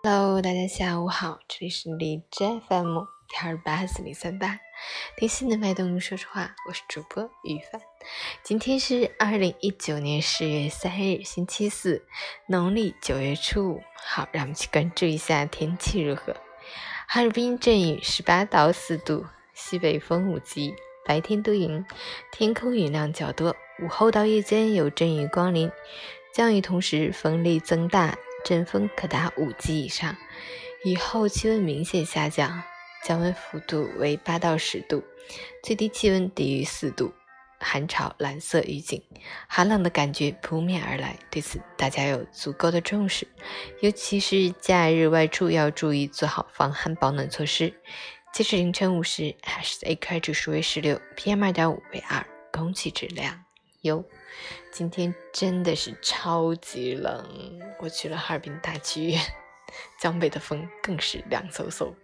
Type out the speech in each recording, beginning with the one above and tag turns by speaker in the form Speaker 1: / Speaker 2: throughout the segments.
Speaker 1: Hello，大家下午好，这里是荔枝 FM 二八四零三八，听心的脉动，说说话，我是主播于凡。今天是二零一九年十月三日，星期四，农历九月初五。好，让我们去关注一下天气如何。哈尔滨阵雨，十八到四度，西北风五级，白天多云，天空云量较多，午后到夜间有阵雨光临，降雨同时风力增大。阵风可达五级以上，雨后气温明显下降，降温幅度为八到十度，最低气温低于四度，寒潮蓝色预警，寒冷的感觉扑面而来。对此，大家有足够的重视，尤其是假日外出要注意做好防寒保暖措施。截至凌晨五时，AQI 指数为十六，PM 二点五为二，空气质量优。今天真的是超级冷，我去了哈尔滨大剧院，江北的风更是凉飕飕。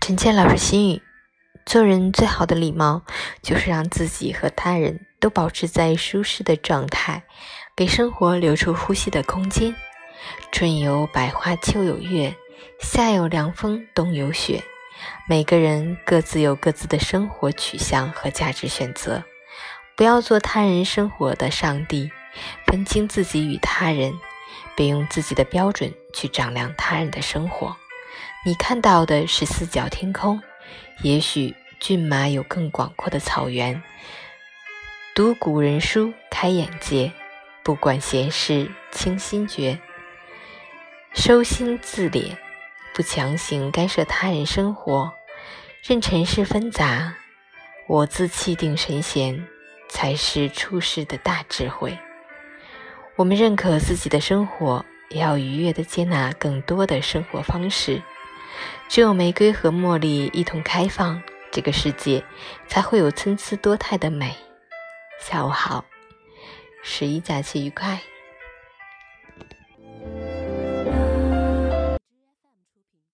Speaker 1: 陈倩老师心语：做人最好的礼貌，就是让自己和他人都保持在舒适的状态，给生活留出呼吸的空间。春有百花，秋有月。夏有凉风，冬有雪。每个人各自有各自的生活取向和价值选择，不要做他人生活的上帝，分清自己与他人，别用自己的标准去丈量他人的生活。你看到的是四角天空，也许骏马有更广阔的草原。读古人书，开眼界；不管闲事，清心觉。收心自敛。不强行干涉他人生活，任尘世纷杂，我自气定神闲，才是处世的大智慧。我们认可自己的生活，也要愉悦地接纳更多的生活方式。只有玫瑰和茉莉一同开放，这个世界才会有参差多态的美。下午好，十一假期愉快。